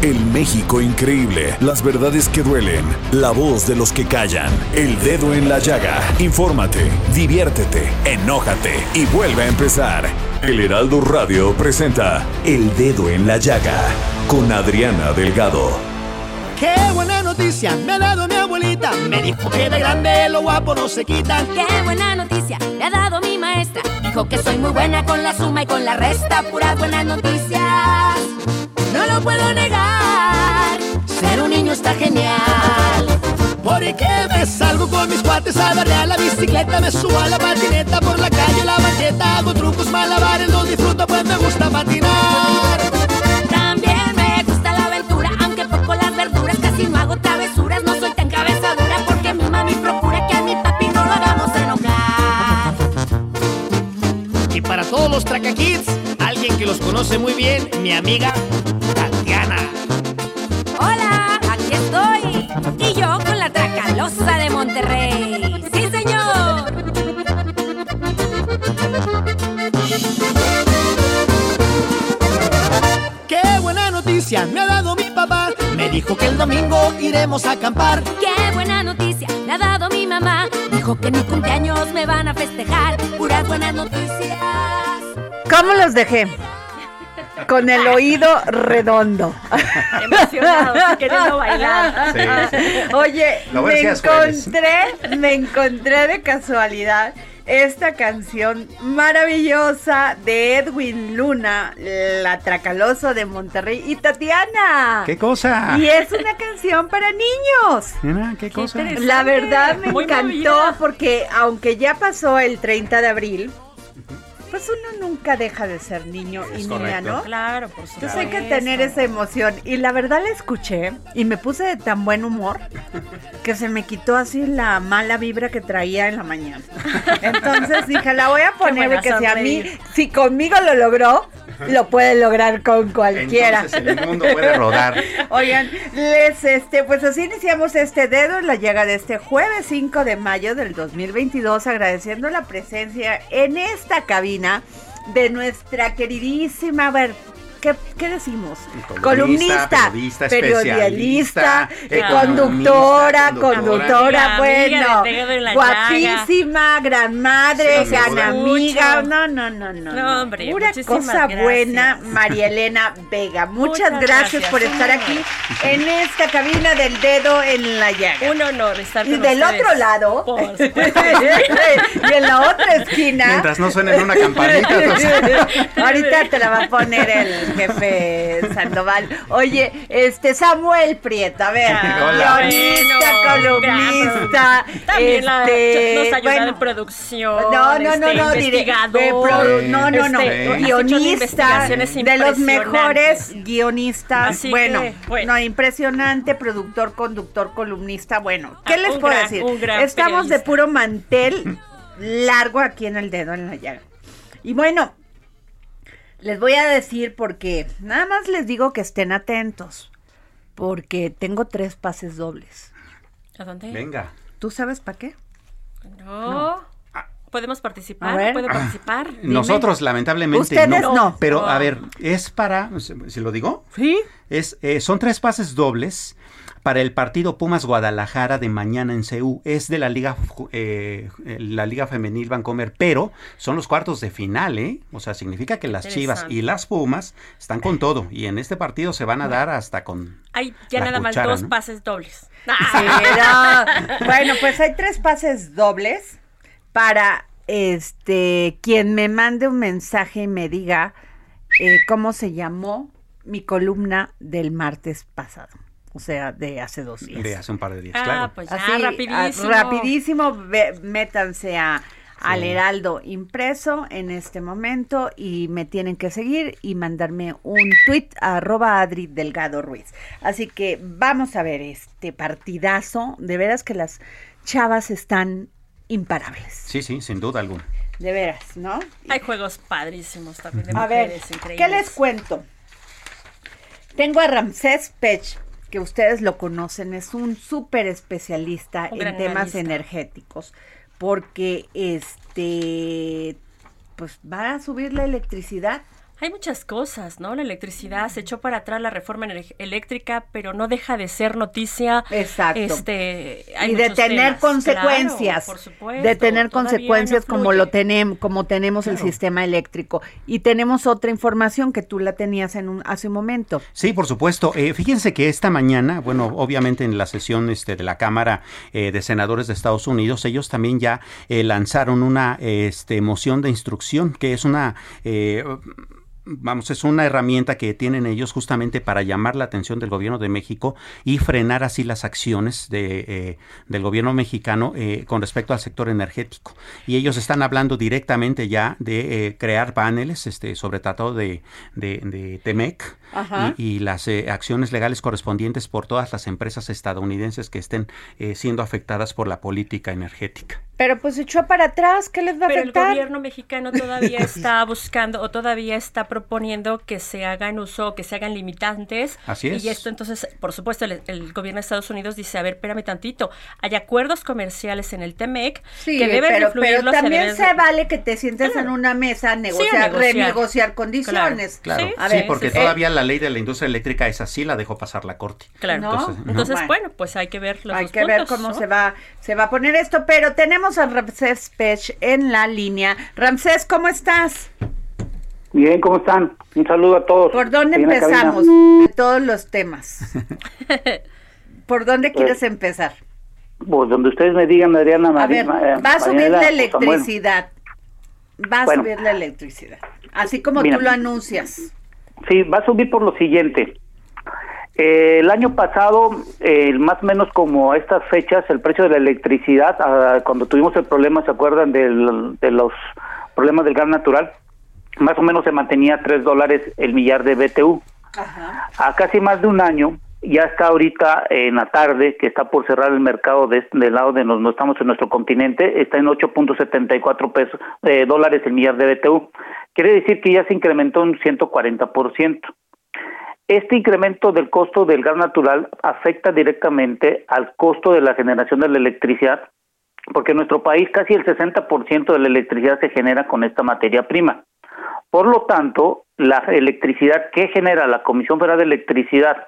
El México increíble, las verdades que duelen, la voz de los que callan, el dedo en la llaga. Infórmate, diviértete, enójate y vuelve a empezar. El Heraldo Radio presenta El Dedo en la Llaga con Adriana Delgado. Qué buena noticia me ha dado mi abuelita. Me dijo que de grande lo guapo no se quita. Qué buena noticia me ha dado mi maestra. Dijo que soy muy buena con la suma y con la resta. Puras buenas noticias. No lo puedo negar. Ser un niño está genial. Porque me salgo con mis cuates a darle a la bicicleta. Me subo a la patineta por la calle, la banqueta. Hago trucos, malabares, los disfruto pues me gusta patinar. También me gusta la aventura, aunque poco las verduras. Casi no hago travesuras, no soy tan cabezadura. Porque mi mami procura que a mi papi no lo hagamos enojar. Y para todos los Traca Kids, alguien que los conoce muy bien, mi amiga Tatiana. Hola, aquí estoy. Y yo con la tracalosa de Monterrey. Sí, señor. Qué buena noticia me ha dado mi papá. Me dijo que el domingo iremos a acampar. Qué buena noticia me ha dado mi mamá. Dijo que en mi cumpleaños me van a festejar. Puras buenas noticias. ¿Cómo los dejé? Con el oído redondo. Emocionados, queriendo bailar. Oye, me encontré, me encontré de casualidad esta canción maravillosa de Edwin Luna, La Tracaloso de Monterrey y Tatiana. ¿Qué cosa? Y es una canción para niños. Mira, ¿Qué cosa? La verdad me Muy encantó movida. porque aunque ya pasó el 30 de abril, pues uno nunca deja de ser niño y niña. ¿no? Claro, por supuesto. Entonces hay que tener esa emoción. Y la verdad la escuché y me puse de tan buen humor que se me quitó así la mala vibra que traía en la mañana. Entonces dije, la voy a poner porque si a mí, si conmigo lo logró, lo puede lograr con cualquiera. Entonces el mundo puede rodar. Oigan, les este, pues así iniciamos este dedo en la llaga de este jueves 5 de mayo del 2022, agradeciendo la presencia en esta cabina de nuestra queridísima, ¿qué, qué decimos? Columnista, periodista, periodista, conductora, conductora. Amiga, bueno, amiga del guapísima, gran madre, Sí, gran amiga, Mucho. no, no, no, no, No, hombre, pura cosa gracias. buena, María Elena Vega. Muchas, Muchas gracias, gracias, por estar aquí en esta cabina del dedo en la llaga. Un honor estar Y con del ustedes. otro lado, y en la otra esquina, Mientras no suene una campanita. entonces- ahorita te la va a poner el jefe Sandoval. Oye, este Samuel Prieto, a ver, Hola. guionista, Bueno, columnista. También la- este, nos ayuda bueno, en producción. No, no, no, este, no, diré, investigador. de pro- no, no, no, este, guionista, de los mejores guionistas, Así bueno, que, bueno. no, impresionante, productor, conductor, columnista, bueno, ¿qué Ah, les puedo gran- decir? Estamos de puro mantel largo aquí en el dedo en la llaga. Y bueno, les voy a decir porque nada más les digo que estén atentos, porque tengo tres pases dobles. ¿A dónde? Venga. ¿Tú sabes para qué? No. ¿Podemos A participar? ver. ¿Puedo participar? Nosotros, lamentablemente, Ustedes no. no. Pero, No. a ver, es para. ¿Si lo digo? Sí. Es, eh, son tres pases dobles para el partido Pumas Guadalajara de mañana en CEU. Es de la Liga eh, la Liga Femenil Vancomer, pero son los cuartos de final, ¿eh? O sea, significa que las Chivas y las Pumas están con todo y en este partido se van a dar hasta con Hay ya nada más dos pases dobles. bueno, pues hay tres pases dobles para este quien me mande un mensaje y me diga eh, cómo se llamó mi columna del martes pasado. O sea, de hace dos días. De hace un par de días, ah, claro. Pues ya, rapidísimo. rapidísimo, métanse a al Heraldo impreso en este momento y me tienen que seguir y mandarme un tweet a arroba Adri Delgado Ruiz. Así que vamos a ver este partidazo. De veras que las chavas están imparables. Sí, sí, sin duda alguna. De veras, ¿no? Hay juegos padrísimos también de a ver, ¿qué les cuento? Tengo a Ramsés Pech, que ustedes lo conocen, es un súper especialista en temas energéticos porque este pues va a subir la electricidad hay muchas cosas, ¿no? La electricidad se echó para atrás la reforma eléctrica, pero no deja de ser noticia. Exacto. Este, y de tener consecuencias. por supuesto, de tener consecuencias como lo tenemos, como tenemos el sistema eléctrico. Y tenemos otra información que tú la tenías en un, hace un momento. Sí, por supuesto. Eh, fíjense que esta mañana, bueno, obviamente en la sesión este, de la Cámara eh, de Senadores de Estados Unidos, ellos también ya eh, lanzaron una este, moción de instrucción, que es una vamos, es una herramienta que tienen ellos justamente para llamar la atención del gobierno de México y frenar así las acciones de, eh, del gobierno mexicano eh, con respecto al sector energético. Y ellos están hablando directamente ya de eh, crear paneles este, sobre tratado de, de, de TEMEC y, las acciones legales correspondientes por todas las empresas estadounidenses que estén siendo afectadas por la política energética. Pero pues echó para atrás, ¿qué les va a afectar? Pero el gobierno mexicano todavía está buscando o todavía está proponiendo que se hagan uso, que se hagan limitantes. Así es. Y esto entonces, por supuesto, el, gobierno de Estados Unidos dice, a ver, espérame tantito, hay acuerdos comerciales en el TEMEC que deben pero, pero también se, vale que te sientes en una mesa a negociar, renegociar condiciones. Claro, sí, porque todavía la ley de la industria eléctrica es así, la dejó pasar la corte. Claro. Entonces, bueno. pues hay que ver los Hay que ver cómo se va se va a poner esto, pero tenemos a Ramsés Pech en la línea. Ramsés, ¿cómo estás? Bien, ¿cómo están? Un saludo a todos. ¿Por dónde empezamos? De todos los temas. ¿Por dónde quieres pues, empezar? Pues donde ustedes me digan, Adriana A ver, va a subir la electricidad. Va a subir la electricidad. Así como tú lo anuncias. Sí, va a subir por lo siguiente. Eh, el año pasado, eh, más o menos como a estas fechas, el precio de la electricidad, ah, cuando tuvimos el problema, ¿se acuerdan de los problemas del gas natural? Más o menos se mantenía a 3 dólares el millar de BTU. A casi más de un año, ya está ahorita en la tarde, que está por cerrar el mercado de, del lado de donde estamos en nuestro continente, está en 8.74 pesos eh, dólares el millar de BTU. Quiere decir que ya se incrementó un 140%. Este incremento del costo del gas natural afecta directamente al costo de la generación de la electricidad, porque en nuestro país casi el 60% de la electricidad se genera con esta materia prima. Por lo tanto, la electricidad que genera la Comisión Federal de Electricidad,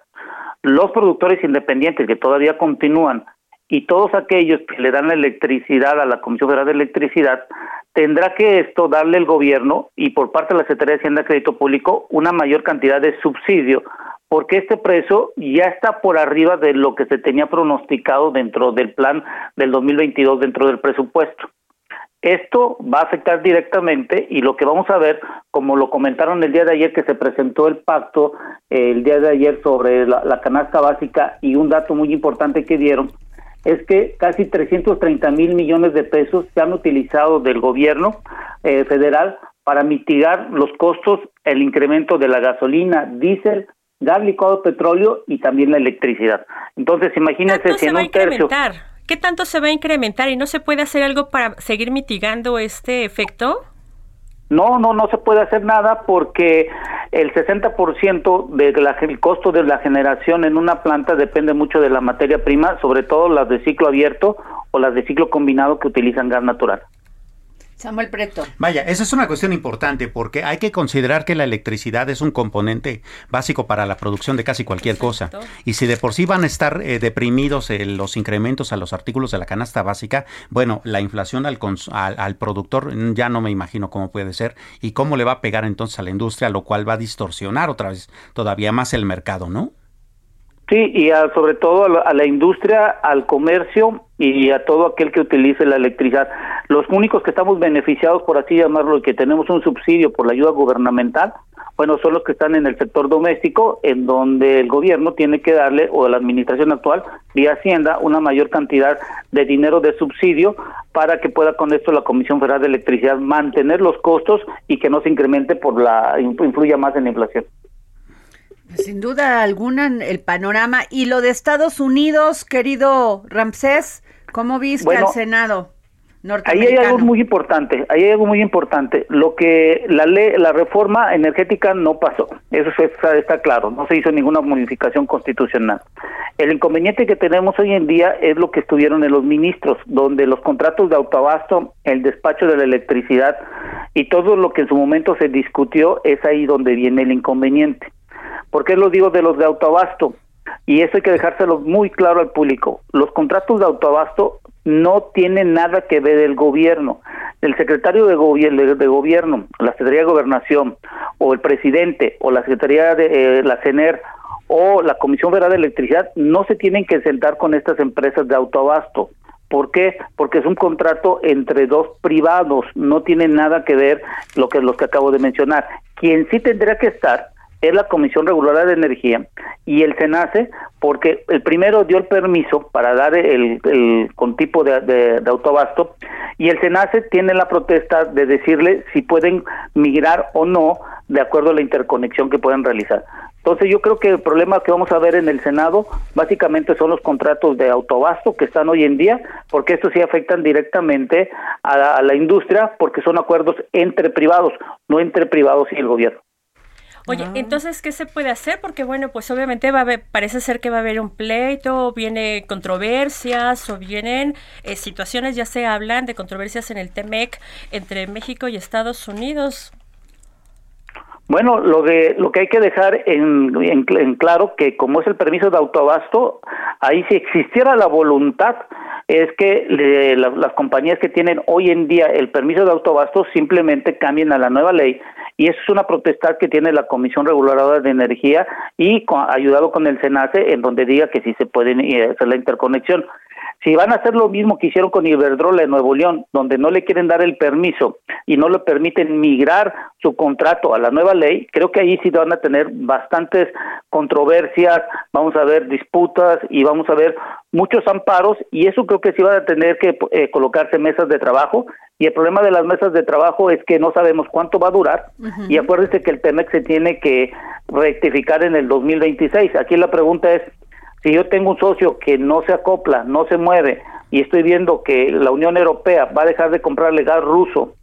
los productores independientes que todavía continúan y todos aquellos que le dan la electricidad a la Comisión Federal de Electricidad, tendrá que esto darle el gobierno y por parte de la Secretaría de Hacienda y Crédito Público una mayor cantidad de subsidio, porque este precio ya está por arriba de lo que se tenía pronosticado dentro del plan del 2022 dentro del presupuesto. Esto va a afectar directamente y lo que vamos a ver, como lo comentaron el día de ayer que se presentó el pacto, eh, el día de ayer sobre la canasta básica y un dato muy importante que dieron, es que casi 330 mil millones de pesos se han utilizado del gobierno eh, federal para mitigar los costos, el incremento de la gasolina, diésel, gas licuado, petróleo y también la electricidad. Entonces, imagínense si en un tercio... ¿Qué tanto se va a incrementar y no se puede hacer algo para seguir mitigando este efecto? No, no, no se puede hacer nada porque el 60% del costo de la generación en una planta depende mucho de la materia prima, sobre todo las de ciclo abierto o las de ciclo combinado que utilizan gas natural. Samuel Preto. Vaya, esa es una cuestión importante porque hay que considerar que la electricidad es un componente básico para la producción de casi cualquier cosa. Y si de por sí van a estar eh, deprimidos eh, los incrementos a los artículos de la canasta básica, bueno, la inflación al, al, productor mm, ya no me imagino cómo puede ser y cómo le va a pegar entonces a la industria, lo cual va a distorsionar otra vez todavía más el mercado, ¿no? Sí, y sobre todo a la, industria, al comercio y a todo aquel que utilice la electricidad. Los únicos que estamos beneficiados, por así llamarlo, y que tenemos un subsidio por la ayuda gubernamental, bueno, son los que están en el sector doméstico, en donde el gobierno tiene que darle, o la administración actual, vía Hacienda, una mayor cantidad de dinero de subsidio para que pueda con esto la Comisión Federal de Electricidad mantener los costos y que no se incremente por la, influya más en la inflación. Sin duda alguna, el panorama. Y lo de Estados Unidos, querido Ramsés, ¿cómo viste al Senado? Ahí hay algo muy importante, ahí hay algo muy importante. Lo que la ley, la reforma energética no pasó, eso está, está, claro, no se hizo ninguna modificación constitucional. El inconveniente que tenemos hoy en día es lo que estuvieron en los ministros, donde los contratos de autoabasto, el despacho de la electricidad y todo lo que en su momento se discutió es ahí donde viene el inconveniente. ¿Por qué lo digo de los de autoabasto? Y eso hay que dejárselo muy claro al público. Los contratos de autoabasto no tienen nada que ver el gobierno. El secretario de, gobierno, de gobierno, la Secretaría de Gobernación, o el presidente, o la Secretaría de eh, la CENER, o la Comisión Federal de Electricidad, no se tienen que sentar con estas empresas de autoabasto. ¿Por qué? Porque es un contrato entre dos privados, no tiene nada que ver lo que los que acabo de mencionar. Quien sí tendría que estar es la Comisión Reguladora de Energía y el SENACE, porque el primero dio el permiso para dar el, con tipo de, de, autobasto y el SENACE tiene la protesta de decirle si pueden migrar o no de acuerdo a la interconexión que pueden realizar. Entonces yo creo que el problema que vamos a ver en el Senado básicamente son los contratos de autobasto que están hoy en día, porque estos sí afectan directamente a la industria, porque son acuerdos entre privados, no entre privados y el gobierno. Oye, ah. entonces, ¿qué se puede hacer? Porque, bueno, pues obviamente va a haber, parece ser que va a haber un pleito, o viene controversias, o vienen eh, situaciones, ya se hablan de controversias en el TEMEC entre México y Estados Unidos. Bueno, lo de lo que hay que dejar en, en, claro que como es el permiso de autoabasto, ahí si existiera la voluntad es que las compañías que tienen hoy en día el permiso de autoabasto simplemente cambien a la nueva ley y eso es una protesta que tiene la Comisión Reguladora de Energía y ayudado con el SENACE en donde diga que sí se puede eh, hacer la interconexión. Si van a hacer lo mismo que hicieron con Iberdrola en Nuevo León, donde no le quieren dar el permiso y no le permiten migrar su contrato a la nueva ley, creo que ahí sí van a tener bastantes controversias, vamos a ver disputas y vamos a ver muchos amparos y eso creo que sí van a tener que eh, colocarse mesas de trabajo y el problema de las mesas de trabajo es que no sabemos cuánto va a durar y acuérdense que el TEMEX se tiene que rectificar en el 2026. Aquí la pregunta es, si yo tengo un socio que no se acopla, no se mueve y estoy viendo que la Unión Europea va a dejar de comprarle gas ruso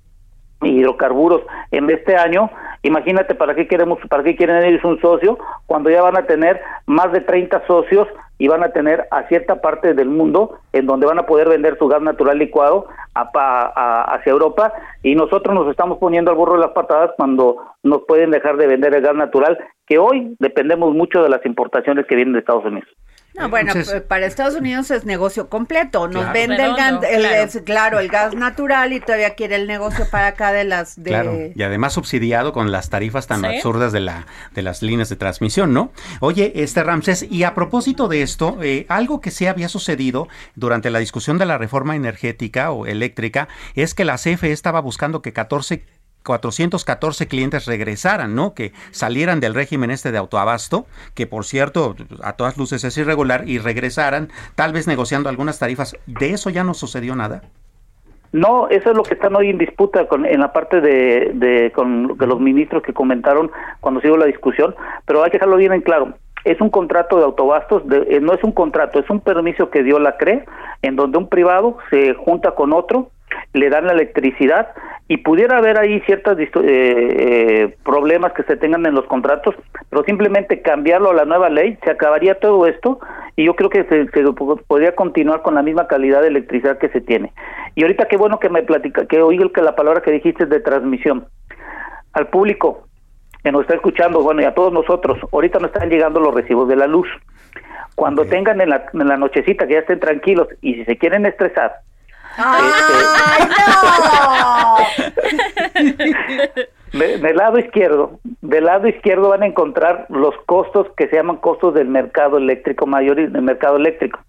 hidrocarburos en este año, imagínate para qué queremos, para qué quieren ellos un socio cuando ya van a tener más de 30 socios y van a tener a cierta parte del mundo en donde van a poder vender su gas natural licuado hacia Europa y nosotros nos estamos poniendo al burro de las patadas cuando nos pueden dejar de vender el gas natural que hoy dependemos mucho de las importaciones que vienen de Estados Unidos. No, bueno, pues, para Estados Unidos es negocio completo. Nos vende el, gas, claro. el gas natural y todavía quiere el negocio para acá de las... De... Claro, y además subsidiado con las tarifas tan absurdas de, la, de las líneas de transmisión, ¿no? Oye, este Ramses, y a propósito de esto, eh, algo que se había sucedido durante la discusión de la reforma energética o eléctrica es que la CFE estaba buscando que 14 414 clientes regresaran, ¿no? Que salieran del régimen este de autoabasto, que por cierto, a todas luces es irregular, y regresaran, tal vez negociando algunas tarifas. ¿De eso ya no sucedió nada? No, eso es lo que están hoy en disputa con, en la parte de, de, con, de los ministros que comentaron cuando se dio la discusión, pero hay que dejarlo bien en claro es un contrato de autobastos, eh, no es un contrato, es un permiso que dio la CRE, en donde un privado se junta con otro le dan la electricidad y pudiera haber ahí ciertos eh, eh, problemas que se tengan en los contratos, pero simplemente cambiarlo a la nueva ley, se acabaría todo esto y yo creo que se, podría continuar con la misma calidad de electricidad que se tiene. Y ahorita qué bueno que me platica, que oiga que la palabra que dijiste de transmisión. Al público que nos está escuchando, bueno, y a todos nosotros, ahorita nos están llegando los recibos de la luz. Cuando tengan en la, en la nochecita que ya estén tranquilos y si se quieren estresar, ¡Ay, no! del lado izquierdo, del lado izquierdo van a encontrar los costos que se llaman costos del mercado eléctrico mayor del mercado eléctrico.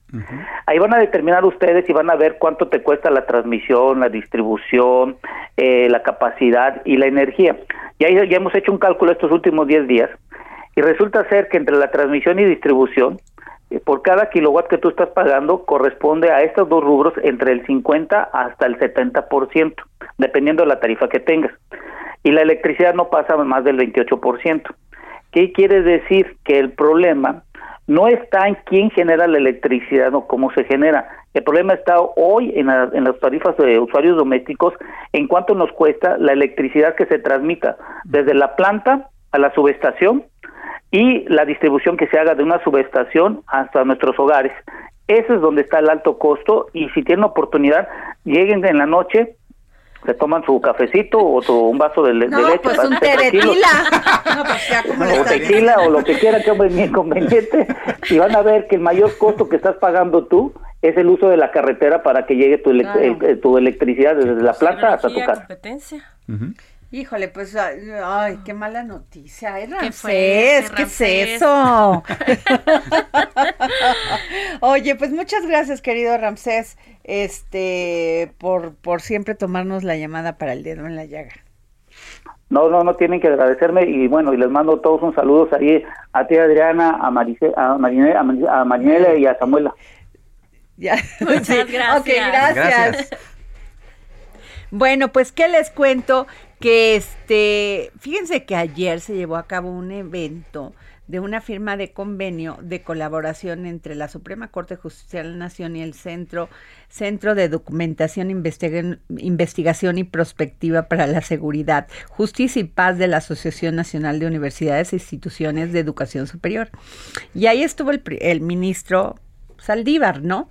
Ahí van a determinar ustedes y van a ver cuánto te cuesta la transmisión, la distribución, eh, la capacidad y la energía. Ya, ya hemos hecho un cálculo estos últimos 10 días y resulta ser que entre la transmisión y distribución, por cada kilowatt que tú estás pagando corresponde a estos dos rubros entre el 50 hasta el 70%, dependiendo de la tarifa que tengas y la electricidad no pasa más del 28%. ¿Qué quiere decir? Que el problema no está en quién genera la electricidad o cómo se genera. El problema está hoy en, en las tarifas de usuarios domésticos en cuánto nos cuesta la electricidad que se transmita desde la planta a la subestación y la distribución que se haga de una subestación hasta nuestros hogares. Ese es donde está el alto costo y si tienen oportunidad, lleguen en la noche, se toman su cafecito o su, un vaso de, leche. Pues un té de no, pues o tequila o lo que quieran, que es muy inconveniente. Y van a ver que el mayor costo que estás pagando tú es el uso de la carretera para que llegue tu, tu electricidad desde la planta hasta tu casa. Competencia. Híjole, pues, ay, qué mala noticia. Ay, Ramsés, ¿qué, es eso? Oye, pues muchas gracias, querido Ramsés, este, por, por siempre tomarnos la llamada para el dedo en la llaga. No, no, no tienen que agradecerme y bueno, y les mando todos un saludos ahí a ti Adriana, a, Marice, a, Marinela, a Marinela y a Samuela. Ya. Muchas gracias. Ok, gracias. Bueno, pues qué les cuento que este, fíjense que ayer se llevó a cabo un evento de una firma de convenio de colaboración entre la Suprema Corte de Justicia de la Nación y el Centro, Centro de Documentación, Investigación y Prospectiva para la Seguridad, Justicia y Paz de la Asociación Nacional de Universidades e Instituciones de Educación Superior. Y ahí estuvo el, el ministro Saldívar, ¿no?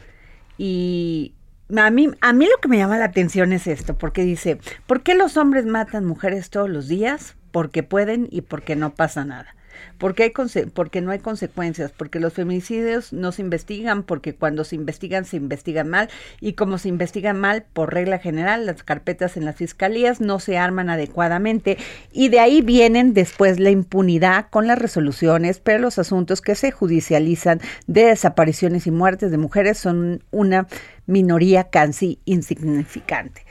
Y a mí, a mí lo que me llama la atención es esto, porque dice, ¿por qué los hombres matan mujeres todos los días? Porque pueden y porque no pasa nada porque, hay porque no hay consecuencias, porque los feminicidios no se investigan, porque cuando se investigan se investigan mal y como se investigan mal, por regla general, las carpetas en las fiscalías no se arman adecuadamente y de ahí vienen después la impunidad con las resoluciones, pero los asuntos que se judicializan de desapariciones y muertes de mujeres son una minoría casi insignificante.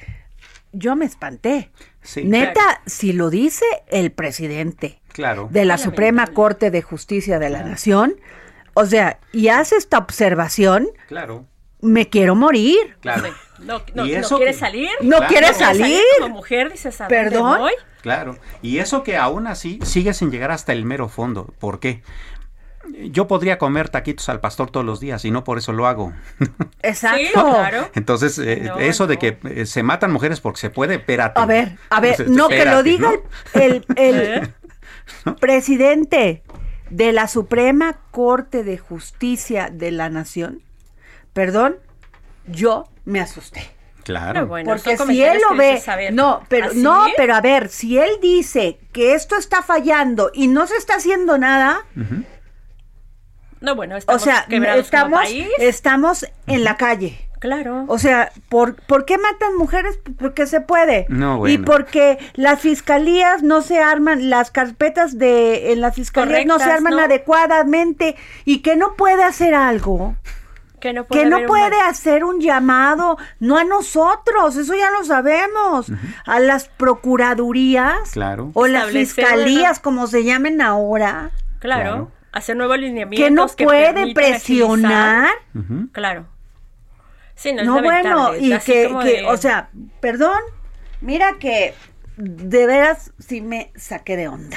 Yo me espanté. Neta, si lo dice el presidente, de la Suprema Corte de Justicia de la Nación. O sea, y hace esta observación. Claro. Me quiero morir. Claro. No, no, no quiere salir. No quiere salir. Como mujer dices, Perdón. Claro. Y eso que aún así sigue sin llegar hasta el mero fondo. ¿Por qué? Yo podría comer taquitos al pastor todos los días y no por eso lo hago. Exacto. claro. Entonces, eh, eso de que eh, se matan mujeres porque se puede, espérate. A ver, a ver, no, que lo diga el, ¿Eh? presidente de la Suprema Corte de Justicia de la Nación, perdón, yo me asusté. Claro. Porque si él lo ve, no, pero ¿Ah, no, pero a ver, si él dice que esto está fallando y no se está haciendo nada, no, bueno, estamos o sea, estamos, estamos en la calle. Claro. O sea, ¿por, ¿por qué matan mujeres? Porque se puede. No, bueno. Y porque las fiscalías no se arman, las carpetas de en las fiscalías no se arman adecuadamente y que no puede hacer algo. Que no puede, que no puede hacer un llamado, no a nosotros, eso ya lo sabemos, a las procuradurías claro. o las fiscalías, como se llamen ahora. Claro, hacer nuevos lineamientos. Que no puede presionar. Claro no, bueno, y que, o sea, perdón, mira que de veras sí me saqué de onda.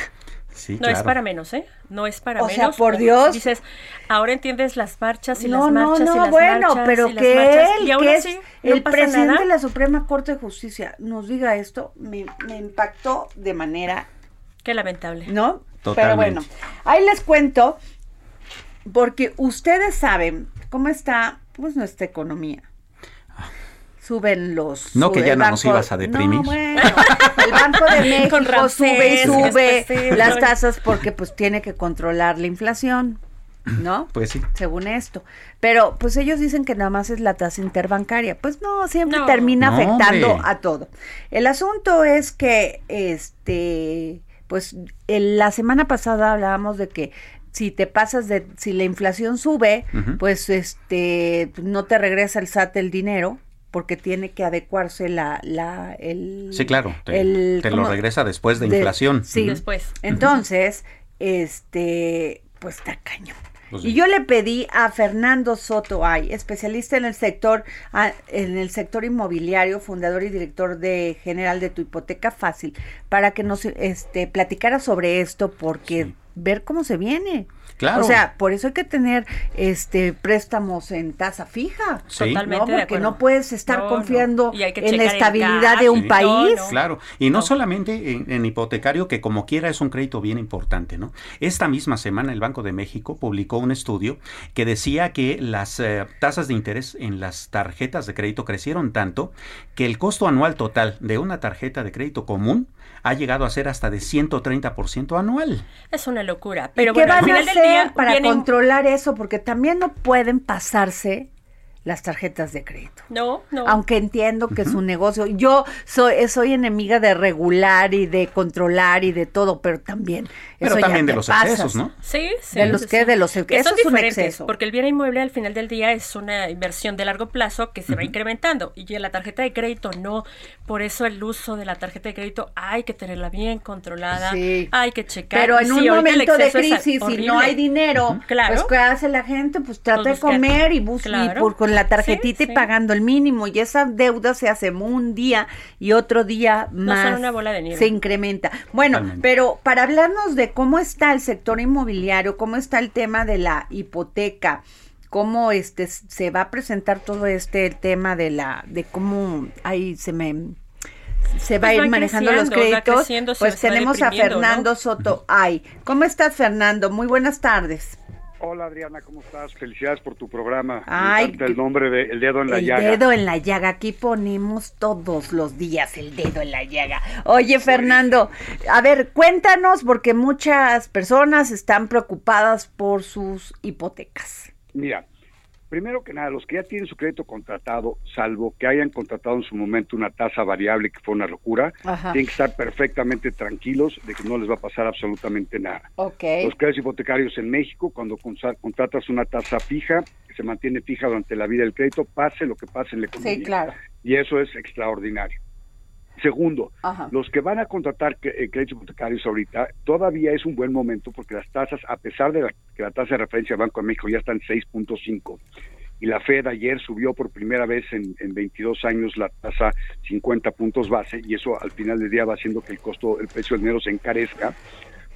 no es para menos, ¿eh? No es para menos. O sea, por Dios. Dices, ahora entiendes las marchas y las marchas no, y las bueno, pero que él, que es el presidente de la Suprema Corte de Justicia, nos diga esto, me, me impactó de manera... Qué lamentable. ¿No? Totalmente. Pero bueno, ahí les cuento porque ustedes saben cómo está pues nuestra economía. Suben los... No, que ya no nos ibas a deprimir. No, bueno, el Banco de México Con Ramsés, sube y sube las tasas porque pues tiene que controlar la inflación, ¿no? Pues sí. según esto. Pero pues ellos dicen que nada más es la tasa interbancaria. Pues no, siempre No. termina No, afectando hombre. a todo. El asunto es que, este, pues el- la semana pasada hablábamos de que si te pasas de, si la inflación sube, pues este, no te regresa el SAT el dinero porque tiene que adecuarse la, la, el... Sí, claro. Te, el- te lo regresa después de, de- inflación. sí. Después. Entonces, este, pues está cañón. Pues y yo le pedí a Fernando Soto Ay, especialista en el sector en el sector inmobiliario, fundador y director de general de tu hipoteca fácil, para que nos este platicara sobre esto porque ver cómo se viene. Claro. O sea, por eso hay que tener este préstamos en tasa fija. Sí. Totalmente Porque acuerdo. no puedes estar No, confiando en la estabilidad gas. de un Sí. país. No, no. Claro, y no, No. solamente en, en hipotecario, que como quiera es un crédito bien importante, ¿no? Esta misma semana el Banco de México publicó un estudio que decía que las eh, tasas de interés en las tarjetas de crédito crecieron tanto que el costo anual total de una tarjeta de crédito común ha llegado a ser hasta de 130% anual. Es una locura. Pero ¿Qué bueno, van a hacer del día para vienen- controlar eso? Porque también no pueden pasarse las tarjetas de crédito. No, no. Aunque entiendo que es un negocio. Yo soy, soy enemiga de regular y de controlar y de todo, pero también. Pero eso ya también de los pasas. excesos, ¿no? Sí, sí. ¿De los sí, qué? sí. De los- Que eso son es un diferentes, exceso. Porque el bien inmueble al final del día es una inversión de largo plazo que se va incrementando. Y la tarjeta de crédito no. Por eso el uso de la tarjeta de crédito hay que tenerla bien controlada. Sí. Hay que checar. Pero Y en sí, un momento de crisis, si no hay dinero, Claro. pues ¿qué hace la gente? Pues trata Pues de comer y busca Claro. por, con la tarjetita Sí, y sí. pagando el mínimo. Y esa deuda se hace un día y otro día No, son más. una bola de nieve. Se incrementa. Bueno, Totalmente. pero para hablarnos de cómo está el sector inmobiliario, cómo está el tema de la hipoteca, cómo este se va a presentar todo este el tema de la de cómo ahí se me se va a Pues ir van manejando los créditos. pues tenemos a deprimiendo, ¿no? Fernando Soto Ay. ¿Cómo estás, Fernando? Muy buenas tardes. Hola Adriana, ¿cómo estás? Felicidades por tu programa. Ay, el nombre de El Dedo en la el Llaga. dedo en la llaga. Aquí ponemos todos los días el dedo en la llaga. Oye, Fernando, a ver, cuéntanos, porque muchas personas están preocupadas por sus hipotecas. Mira, primero que nada, los que ya tienen su crédito contratado, salvo que hayan contratado en su momento una tasa variable que fue una locura, Ajá. tienen que estar perfectamente tranquilos de que no les va a pasar absolutamente nada. Ok. Los créditos hipotecarios en México, cuando contratas una tasa fija, que se mantiene fija durante la vida del crédito, pase lo que pase en la economía. Sí, claro. Y eso es extraordinario. Segundo, Ajá. los que van a contratar eh, créditos hipotecarios ahorita, todavía es un buen momento porque las tasas, a pesar de la- que la tasa de referencia del Banco de México ya está en 6.5 y la Fed ayer subió por primera vez en, en 22 años la tasa 50 puntos base y eso al final del día va haciendo que el costo, el precio del dinero se encarezca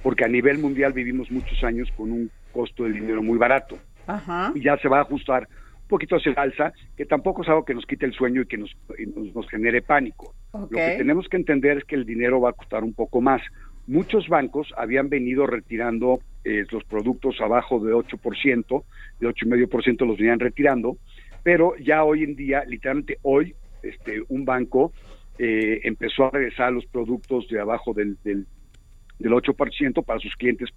porque a nivel mundial vivimos muchos años con un costo del dinero muy barato Ajá. y ya se va a ajustar poquito hacia el alza, que tampoco es algo que nos quite el sueño y que nos, y nos, nos genere pánico. Lo que tenemos que entender es que el dinero va a costar un poco más. Muchos bancos habían venido retirando eh, los productos abajo de 8%, de 8,5% los venían retirando, pero ya hoy en día, literalmente hoy, este, un banco eh, empezó a regresar los productos de abajo del, del, del 8% para sus clientes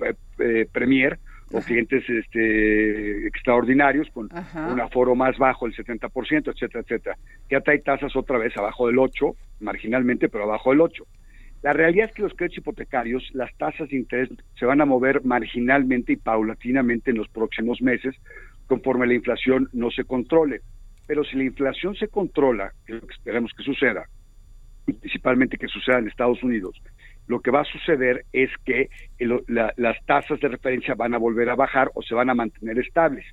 eh, eh, Premier o clientes este, extraordinarios con Ajá. un aforo más bajo, el 70%, etcétera, etcétera. Ya trae tasas otra vez abajo del 8, marginalmente, pero abajo del 8. La realidad es que los créditos hipotecarios, las tasas de interés se van a mover marginalmente y paulatinamente en los próximos meses, conforme la inflación no se controle. Pero si la inflación se controla, que es lo que esperamos que suceda, principalmente que suceda en Estados Unidos, lo que va a suceder es que la- las tasas de referencia van a volver a bajar o se van a mantener estables.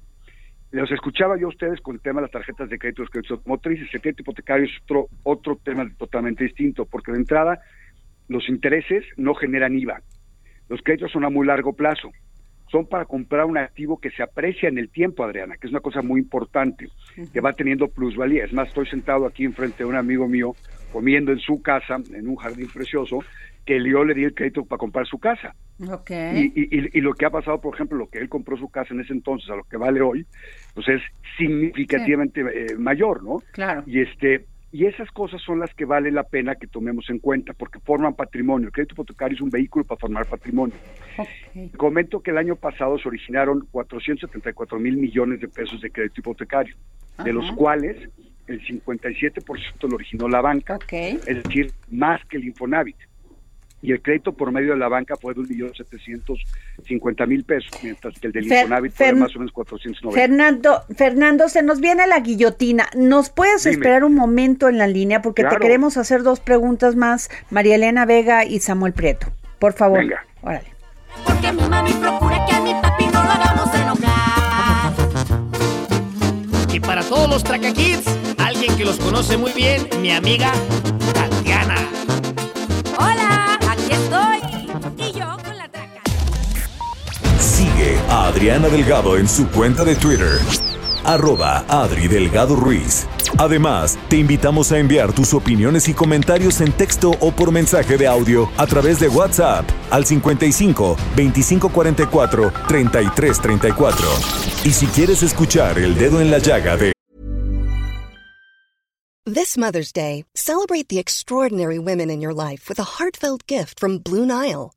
Los escuchaba yo a ustedes con el tema de las tarjetas de crédito, los créditos automotrices, el crédito hipotecario es otro, otro tema totalmente distinto, porque de entrada los intereses no generan IVA. Los créditos son a muy largo plazo. Son para comprar un activo que se aprecia en el tiempo, Adriana, que es una cosa muy importante, que va teniendo plusvalía. Es más, estoy sentado aquí enfrente de un amigo mío comiendo en su casa, en un jardín precioso, que yo le di el crédito para comprar su casa. Okay. Y, lo que ha pasado, por ejemplo, lo que él compró su casa en ese entonces a lo que vale hoy, pues es significativamente eh, mayor, ¿no? Claro. Y este y esas cosas son las que vale la pena que tomemos en cuenta porque forman patrimonio. El crédito hipotecario es un vehículo para formar patrimonio. Comento que el año pasado se originaron 474 mil millones de pesos de crédito hipotecario, de los cuales el 57% lo originó la banca, es decir, más que el Infonavit y el crédito por medio de la banca fue de 1.750.000 pesos, mientras que el del Infonavit fue más o menos 490. Fernando, Fernando, se nos viene la guillotina. ¿Nos puedes esperar un momento en la línea? Porque te queremos hacer dos preguntas más, María Elena Vega y Samuel Prieto. Por favor. Venga. Órale. Porque mi mami procura que a mi papi no lo hagamos enojar. Y para todos los tracaquids, alguien que los conoce muy bien, mi amiga Tatiana. A Adriana Delgado en su cuenta de Twitter, arroba Adri Delgado Ruiz. Además, te invitamos a enviar tus opiniones y comentarios en texto o por mensaje de audio a través de WhatsApp al 55 2544 3334. Y si quieres escuchar el dedo en la llaga de This Mother's Day, celebrate the extraordinary women in your life with a heartfelt gift from Blue Nile.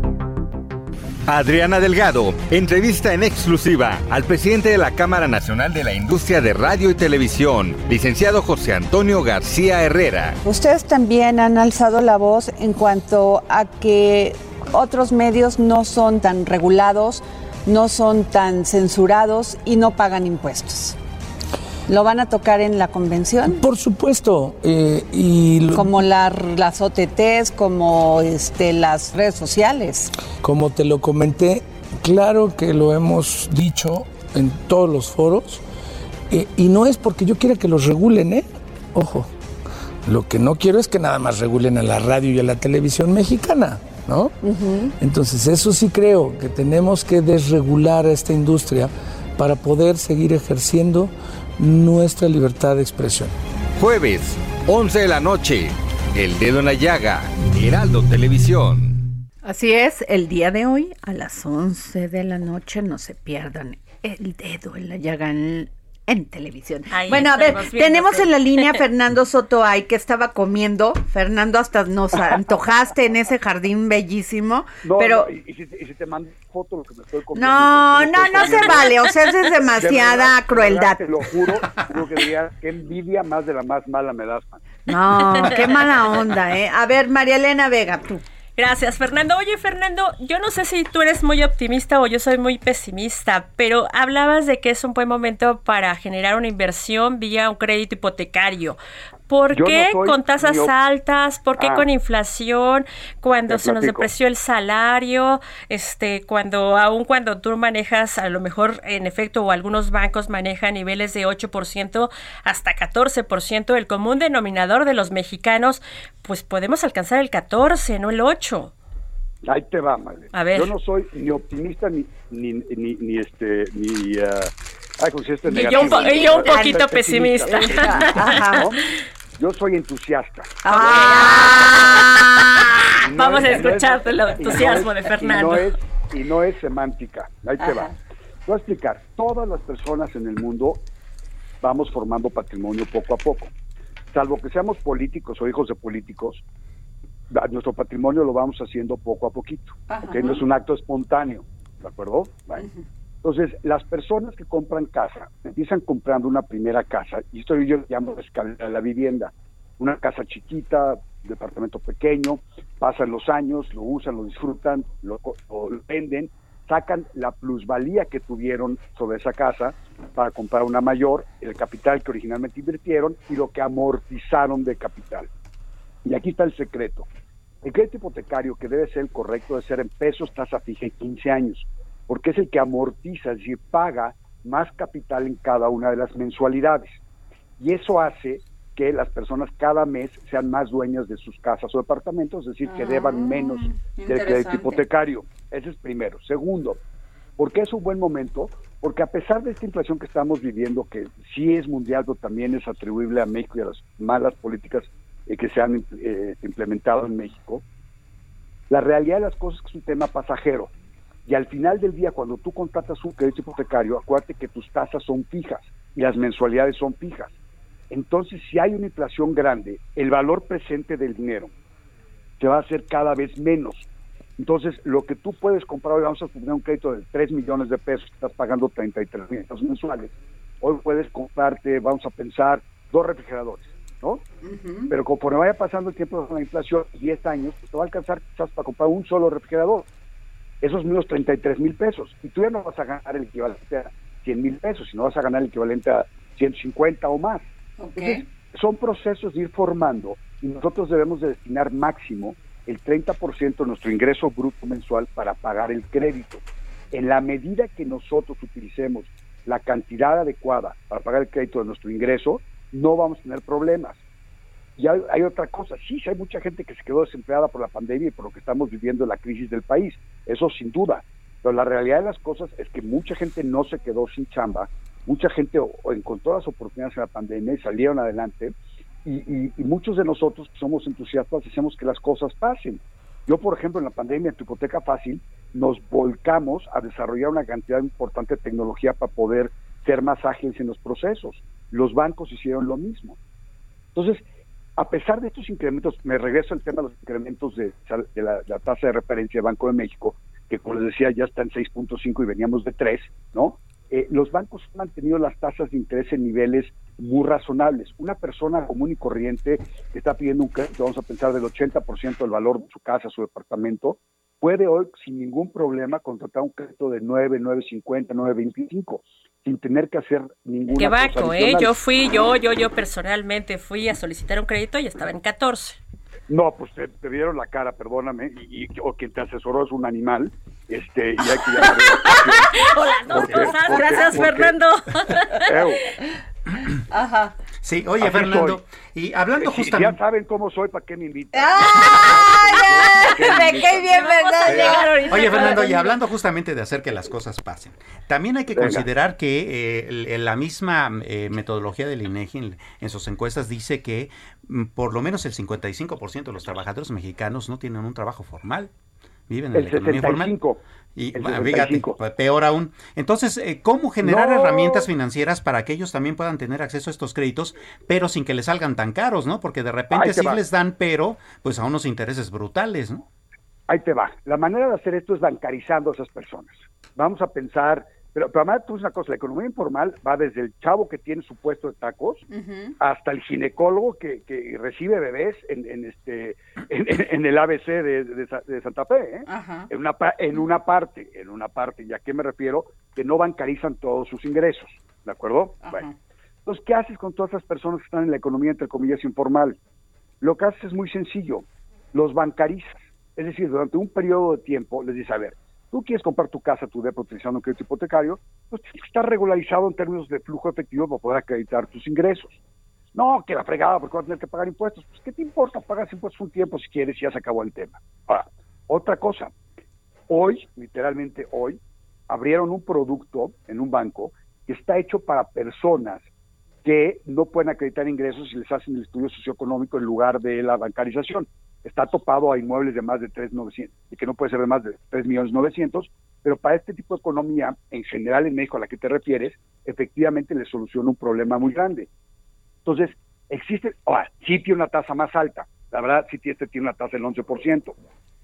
Adriana Delgado entrevista en exclusiva al presidente de la Cámara Nacional de la Industria de Radio y Televisión, licenciado José Antonio García Herrera. Ustedes también han alzado la voz en cuanto a que otros medios no son tan regulados, no son tan censurados y no pagan impuestos. ¿Lo van a tocar en la convención? Por supuesto. eh, y lo- Como la- las OTTs, como este, las redes sociales. como te lo comenté, claro que lo hemos dicho en todos los foros. eh, y no es porque yo quiera que los regulen, ¿eh? Ojo. Lo que no quiero es que nada más regulen a la radio y a la televisión mexicana, ¿no? Entonces, eso sí creo que tenemos que desregular a esta industria para poder seguir ejerciendo nuestra libertad de expresión. Jueves, 11 de la noche. El dedo en la llaga. Heraldo Televisión. Así es, el día de hoy a las 11 de la noche no se pierdan el dedo en la llaga en, en televisión. Ahí bueno, a ver, tenemos en la línea a Fernando Sotoay que estaba comiendo. Fernando, hasta nos antojaste en ese jardín bellísimo, No, pero... no, y, si, y si te mando foto lo que me estoy comiendo. No, no, no se vale, o sea, es De demasiada de crueldad. verdad, Te lo juro, juro que diría, qué envidia más de la más mala me das, man. No, qué mala onda, ¿eh? A ver, María Elena Vega, tú. Gracias, Fernando. Oye, Fernando, yo no sé si tú eres muy optimista o yo soy muy pesimista, pero hablabas de que es un buen momento para generar una inversión vía un crédito hipotecario. ¿Por Yo no qué con tasas altas? ¿Por qué Ah. con inflación? Cuando se nos depreció el salario, este, cuando aún cuando tú manejas a lo mejor en efecto o algunos bancos manejan niveles de 8% hasta 14%, el común denominador de los mexicanos, pues podemos alcanzar el 14, no el 8. Ahí te va, madre. A ver. Yo no soy ni optimista ni, ni, ni, ni este, ni, Ay, pues este y, yo un, y yo un poquito pesimista. Yo soy entusiasta. Ah. Vamos a escuchar el entusiasmo de Fernando. Y no, es, semántica. Ahí te va. Voy a explicar. Todas las personas en el mundo vamos formando patrimonio poco a poco. Salvo que seamos políticos o hijos de políticos, nuestro patrimonio lo vamos haciendo poco a poquito. porque No es un acto espontáneo. ¿De acuerdo? Entonces, las personas que compran casa, empiezan comprando una primera casa, y esto yo llamo escalera de la vivienda, una casa chiquita, departamento pequeño, pasan los años, lo usan, lo disfrutan, lo, venden, sacan la plusvalía que tuvieron sobre esa casa para comprar una mayor, el capital que originalmente invirtieron y lo que amortizaron de capital. Y aquí está el secreto. El crédito hipotecario, que debe ser el correcto, debe ser en pesos, tasa fija y 15 años porque es el que amortiza, es decir, paga más capital en cada una de las mensualidades. Y eso hace que las personas cada mes sean más dueñas de sus casas o departamentos, es decir, que deban ah, menos del crédito hipotecario. Ese es primero. Segundo, ¿por qué es un buen momento? Porque a pesar de esta inflación que estamos viviendo, que sí es mundial, pero también es atribuible a México y a las malas políticas eh, que se han eh, implementado en México, la realidad de las cosas es que es un tema pasajero. Y al final del día, cuando tú contratas un crédito hipotecario, acuérdate que tus tasas son fijas y las mensualidades son fijas. Entonces, si hay una inflación grande, el valor presente del dinero te va a hacer cada vez menos. Entonces, lo que tú puedes comprar hoy, vamos a poner un crédito de 3 millones de pesos, estás pagando 33 mil pesos mensuales. Hoy puedes comprarte, vamos a pensar, dos refrigeradores, ¿no? Pero conforme vaya pasando el tiempo de la inflación, 10 años, pues te va a alcanzar quizás para comprar un solo refrigerador esos mismos 33 mil pesos. Y tú ya no vas a ganar el equivalente a 100 mil pesos, sino vas a ganar el equivalente a 150 o más. son procesos de ir formando y nosotros debemos de destinar máximo el 30% de nuestro ingreso bruto mensual para pagar el crédito. En la medida que nosotros utilicemos la cantidad adecuada para pagar el crédito de nuestro ingreso, no vamos a tener problemas. Y hay, otra cosa, sí, hay mucha gente que se quedó desempleada por la pandemia y por lo que estamos viviendo en la crisis del país, eso sin duda, pero la realidad de las cosas es que mucha gente no se quedó sin chamba, mucha gente encontró las oportunidades en la pandemia y salieron adelante, y, muchos de nosotros que somos entusiastas hacemos que las cosas pasen. Yo, por ejemplo, en la pandemia, en tu hipoteca fácil, nos volcamos a desarrollar una cantidad importante de tecnología para poder ser más ágiles en los procesos. Los bancos hicieron lo mismo. Entonces, a pesar de estos incrementos, me regreso al tema de los incrementos de, la, tasa de referencia de Banco de México, que como les decía ya está en 6.5 y veníamos de 3, ¿no? Eh, los bancos han mantenido las tasas de interés en niveles muy razonables. Una persona común y corriente que está pidiendo un crédito, vamos a pensar del 80% del valor de su casa, su departamento, puede hoy sin ningún problema contratar un crédito de 9, 9.50, 9.25 sin tener que hacer ninguna Qué vaco, ¿eh? Yo fui, yo, yo, yo personalmente fui a solicitar un crédito y estaba en 14. No, pues te, dieron la cara, perdóname, y, o quien te asesoró es un animal, este, y hay que llamar Hola, dos cosas, gracias Fernando. Ajá. Sí, oye, Fernando, y hablando justamente... Ya saben cómo soy, ¿para qué me invitan? Me quedé bien, ¿verdad? Oye, Fernando, y hablando justamente de hacer que las cosas pasen, también hay que considerar que eh, la misma eh, metodología del INEGI en, sus encuestas dice que mm, por lo menos el 55% de los trabajadores mexicanos no tienen un trabajo formal viven en la economía formal. Y fíjate, peor aún. Entonces, eh, ¿cómo generar herramientas financieras para que ellos también puedan tener acceso a estos créditos, pero sin que les salgan tan caros, ¿no? Porque de repente sí les dan, pero pues a unos intereses brutales, ¿no? Ahí te va. La manera de hacer esto es bancarizando a esas personas. Vamos a pensar pero, pero además, tú una cosa, la economía informal va desde el chavo que tiene su puesto de tacos hasta el ginecólogo que, que recibe bebés en, en este en, el ABC de, de, Santa Fe, ¿eh? en, una, en una parte, en una parte, ¿y a qué me refiero? Que no bancarizan todos sus ingresos, ¿de acuerdo? Bueno, entonces, ¿qué haces con todas esas personas que están en la economía, entre comillas, informal? Lo que haces es muy sencillo, los bancarizas. Es decir, durante un periodo de tiempo les dices, a ver, tú quieres comprar tu casa, tu depósito utilizando un crédito hipotecario, pues tienes que estar regularizado en términos de flujo efectivo para poder acreditar tus ingresos. No, que la fregada, porque vas a tener que pagar impuestos. Pues, ¿qué te importa? Pagas impuestos un tiempo si quieres y ya se acabó el tema. Ahora, otra cosa. Hoy, literalmente hoy, abrieron un producto en un banco que está hecho para personas que no pueden acreditar ingresos y les hacen el estudio socioeconómico en lugar de la bancarización. Está topado a inmuebles de más de 3.900 y que no puede ser de más de 3 millones 900, pero para este tipo de economía, en general en México a la que te refieres, efectivamente le soluciona un problema muy grande. Entonces, existe, ahora, sí tiene una tasa más alta, la verdad sí este tiene una tasa del 11%,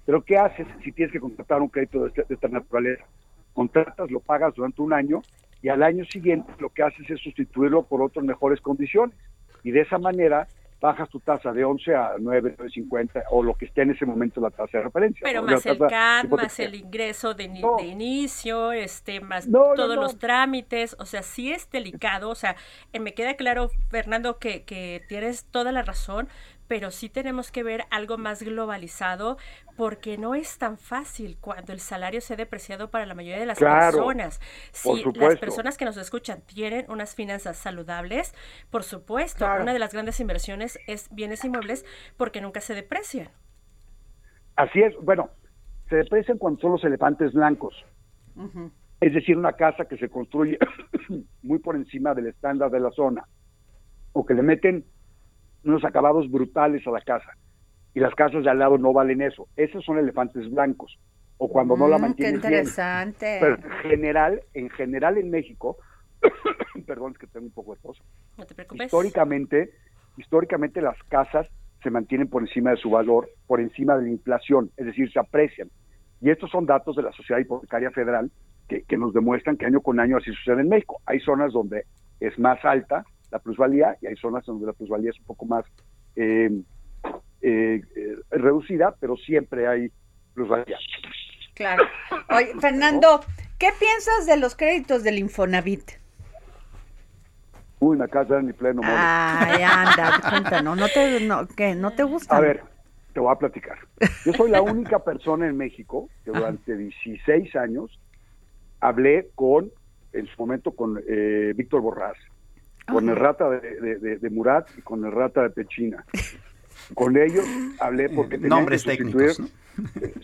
pero ¿qué haces si tienes que contratar un crédito de, este, de esta naturaleza? Contratas, lo pagas durante un año y al año siguiente lo que haces es sustituirlo por otras mejores condiciones. Y de esa manera bajas tu tasa de 11 a 9, 9.50 o lo que esté en ese momento la tasa de referencia. Pero más el CAD, más el ingreso de, inicio, este, más todos los trámites, o sea, sí es delicado, o sea, eh, me queda claro, Fernando, que, que tienes toda la razón, pero sí tenemos que ver algo más globalizado porque no es tan fácil cuando el salario se ha depreciado para la mayoría de las personas. Si las personas que nos escuchan tienen unas finanzas saludables, por supuesto, una de las grandes inversiones es bienes inmuebles porque nunca se deprecian. Así es, bueno, se deprecian cuando son los elefantes blancos. Es decir, una casa que se construye muy por encima del estándar de la zona o que le meten unos acabados brutales a la casa. Y las casas de al lado no valen eso. Esos son elefantes blancos. O cuando no la mm, mantienes qué interesante. Pero en general, en general en México, perdón, es que tengo un poco de tos. No te preocupes. Históricamente, históricamente las casas se mantienen por encima de su valor, por encima de la inflación, es decir, se aprecian. Y estos son datos de la Sociedad Hipotecaria Federal que, que nos demuestran que año con año así sucede en México. Hay zonas donde es más alta la plusvalía y hay zonas donde la plusvalía es un poco más eh, eh, eh, reducida, pero siempre hay plusvalía. Claro. Oye, Fernando, ¿qué piensas de los créditos del Infonavit? Uy, me acabas de dar mi pleno mole. Ay, anda, cuéntanos, ¿no te, no, ¿qué, ¿no te gusta? A ver, te voy a platicar. Yo soy la única persona en México que durante 16 años hablé con, en su momento, con Víctor Borrás, con el rata de, Murat y con el rata de Pechina. Con ellos hablé porque tenían Nombres que sustituir. Técnicos,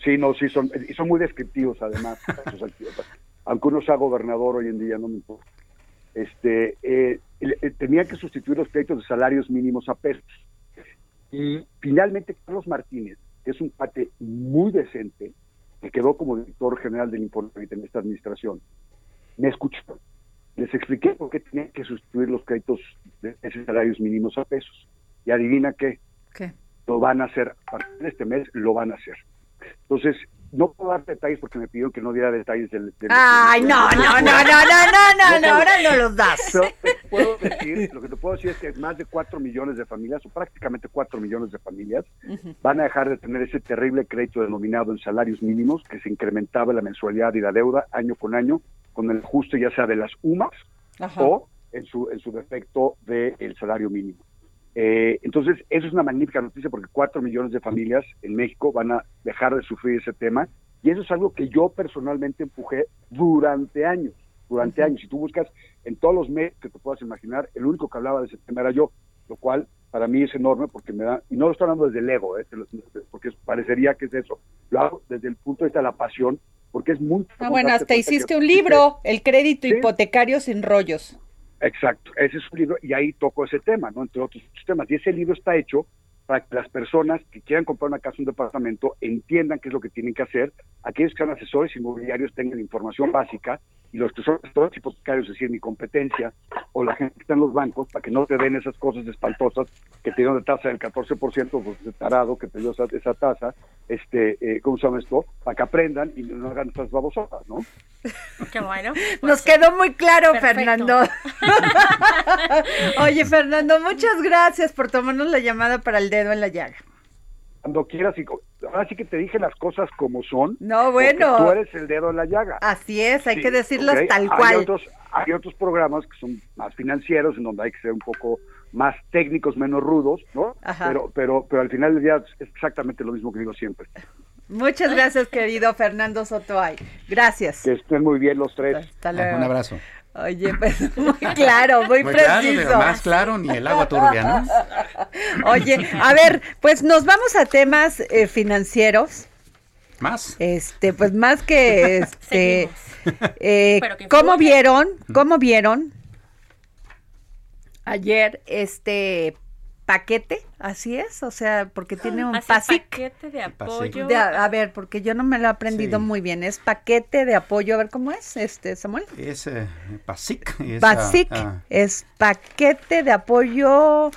Sí, no, sí, son, y son muy descriptivos además. Aunque uno sea gobernador hoy en día, no me importa. Este, eh, eh, tenía que sustituir los créditos de salarios mínimos a pesos. Y finalmente Carlos Martínez, que es un pate muy decente, que quedó como director general del Infonavit en esta administración, me escuchó les expliqué por qué tenían que sustituir los créditos de esos salarios mínimos a pesos. Y adivina qué. ¿Qué? Lo van a hacer, a partir de este mes lo van a hacer. Entonces, no puedo dar detalles porque me pidieron que no diera detalles del... Ay, no, no, no, no, no, no, no, ahora no los das. puedo decir, lo que te puedo decir es que más de 4 millones de familias, o prácticamente 4 millones de familias, van a dejar de tener ese terrible crédito denominado en salarios mínimos que se incrementaba la mensualidad y la deuda año con año con el ajuste ya sea de las UMAS o en su, en su defecto del salario mínimo. Eh, entonces, eso es una magnífica noticia porque cuatro millones de familias en México van a dejar de sufrir ese tema y eso es algo que yo personalmente empujé durante años, durante años. Si tú buscas en todos los medios que te puedas imaginar, el único que hablaba de ese tema era yo, lo cual para mí es enorme porque me da, y no lo estoy hablando desde el ego, eh, porque parecería que es eso, lo hago desde el punto de vista de la pasión porque es muy... Ah, bueno, hasta hiciste un libro, El crédito hipotecario sin rollos. Exacto, ese es un libro y ahí toco ese tema, ¿no? Entre otros temas. Y ese libro está hecho para que las personas que quieran comprar una casa un departamento entiendan qué es lo que tienen que hacer, aquellos que sean asesores inmobiliarios tengan información básica y los que son gestores hipotecarios, es decir, mi competencia, o la gente que está en los bancos, para que no te den esas cosas espantosas que te dieron de tasa del 14%, pues de tarado que te dio esa, tasa, este, eh, ¿cómo se llama esto? Para que aprendan y no hagan estas babosadas, ¿no? Qué bueno. Nos quedó muy claro, Fernando. Oye, Fernando, muchas gracias por tomarnos la llamada para el dedo en la llaga cuando quieras y ahora sí que te dije las cosas como son. No, bueno. Tú eres el dedo en la llaga. Así es, hay que decirlas tal cual. Hay otros, hay otros programas que son más financieros, en donde hay que ser un poco más técnicos, menos rudos, ¿no? Pero, pero, pero al final del día es exactamente lo mismo que digo siempre. Muchas gracias, querido Fernando Sotoay. Gracias. Que estén muy bien los tres. Hasta luego. Un abrazo. Oye, pues muy claro, muy, preciso. más claro ni el agua turbia, ¿no? Oye, a ver, pues nos vamos a temas eh, financieros. Más. Este, pues más que este. eh, ¿Cómo vieron? ¿Cómo vieron? Ayer, este paquete, así es, o sea, porque tiene un paquete de apoyo. a, ver, porque yo no me lo he aprendido muy bien, es paquete de apoyo, a ver cómo es, este Samuel. Es eh, PASIC. PASIC, ah. es paquete de apoyo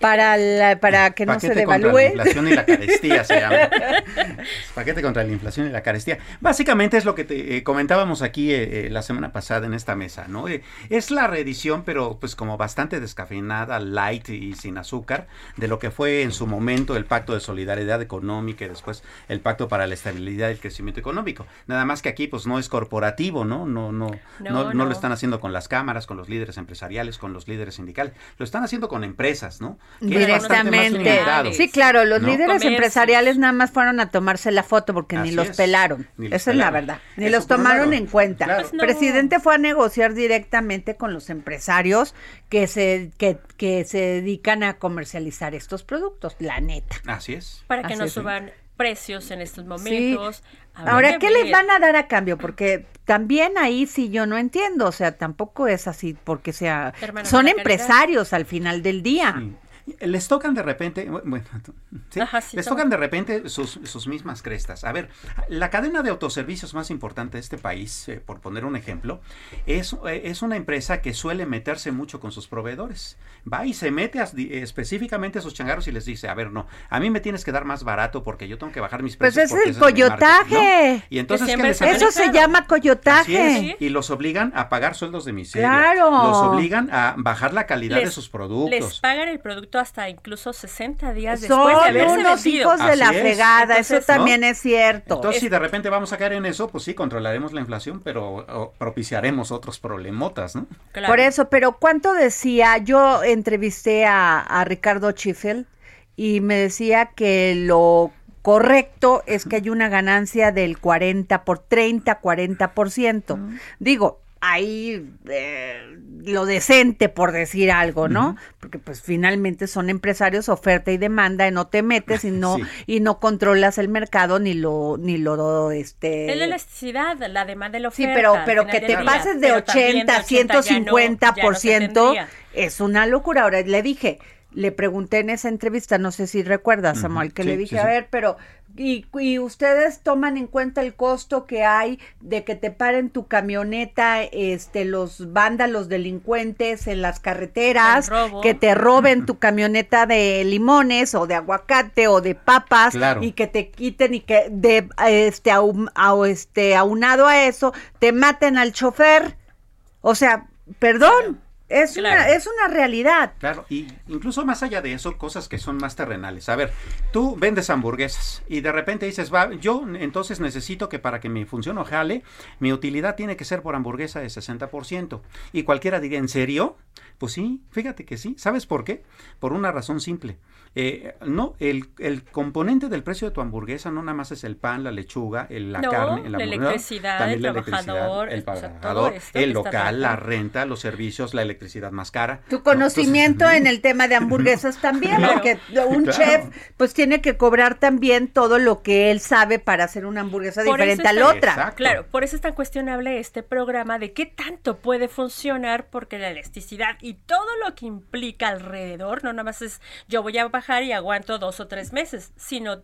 para la, para que no se devalúe. Contra la inflación y la carestía se llama. paquete contra la inflación y la carestía. Básicamente es lo que te eh, comentábamos aquí eh, la semana pasada en esta mesa, ¿no? es la reedición, pero pues como bastante descafeinada, light y sin azúcar de lo que fue en su momento el Pacto de Solidaridad Económica y después el Pacto para la Estabilidad y el Crecimiento Económico. Nada más que aquí pues no es corporativo, ¿no? No, no, no, no, lo están haciendo con las cámaras, con los líderes empresariales, con los líderes sindicales. Lo están haciendo con empresas, ¿no? Directamente. Sí, claro, los líderes empresariales nada más fueron a tomarse la foto porque ni los pelaron. Esa es la verdad. Ni los tomaron en cuenta. El pues presidente fue a negociar directamente con los empresarios que se, que, que se dedican a comer comercializar estos productos, la neta. Así es. Para que no suban precios en estos momentos. Ahora, ¿qué les van a dar a cambio? Porque también ahí sí yo no entiendo, o sea, tampoco es así porque sea... Son empresarios al final del día les tocan de repente, bueno, les tocan de repente sus, mismas crestas. A ver, la cadena de autoservicios más importante de este país, eh, por poner un ejemplo, es, eh, es una empresa que suele meterse mucho con sus proveedores. Va y se mete específicamente a sus changarros y les dice, a ver, no, a mí me tienes que dar más barato porque yo tengo que bajar mis pues precios. Pues es el coyotaje. Y entonces, Eso se llama coyotaje. Y los obligan a pagar sueldos de miseria. Claro. Los obligan a bajar la calidad de sus productos. Les pagan el producto hasta incluso 60 días después de haberse unos hijos de la fregada, eso también es cierto. Entonces, si de repente vamos a caer en eso, pues sí, controlaremos la inflación, pero propiciaremos otros problemotas, ¿no? Por eso, pero ¿cuánto decía? Yo entrevisté a, Ricardo Schiffel y me decía que lo correcto es que hay una ganancia del 40 por 30, 40%. Digo, ahí eh, lo decente por decir algo, ¿no? Porque pues finalmente son empresarios, oferta y demanda, y no te metes y no y no controlas el mercado ni lo ni lo este Es la elasticidad, la demanda y la oferta. Sí, pero pero que te pases de 80 a 150 por ciento es una locura. Ahora le dije, le pregunté en esa entrevista, no sé si recuerdas, Samuel, que le dije, a ver, pero y, ustedes toman en cuenta el costo que hay de que te paren tu camioneta, este, los vándalos delincuentes en las carreteras, que te roben tu camioneta de limones o de aguacate o de papas y que te quiten y que de este, este aunado a eso te maten al chofer. O sea, perdón. Es, una, es una realidad. Claro, y incluso más allá de eso, cosas que son más terrenales. A ver, tú vendes hamburguesas y de repente dices, va, yo entonces necesito que para que mi función o jale, mi utilidad tiene que ser por hamburguesa de 60%. Y cualquiera diría, ¿en serio? Pues sí, fíjate que sí. ¿Sabes por qué? Por una razón simple. Eh, no, el, el, componente del precio de tu hamburguesa no nada más es el pan, la lechuga, el, la carne, la electricidad, el trabajador, el, trabajador, el local, la renta, los servicios, la electricidad más cara. Tu conocimiento en el tema de hamburguesas también, porque un chef pues tiene que cobrar también todo lo que él sabe para hacer una hamburguesa diferente a la otra. Claro, por eso es tan cuestionable este programa de qué tanto puede funcionar porque la elasticidad y todo lo que implica alrededor, no nada más es yo voy a bajar y aguanto dos o tres meses, sino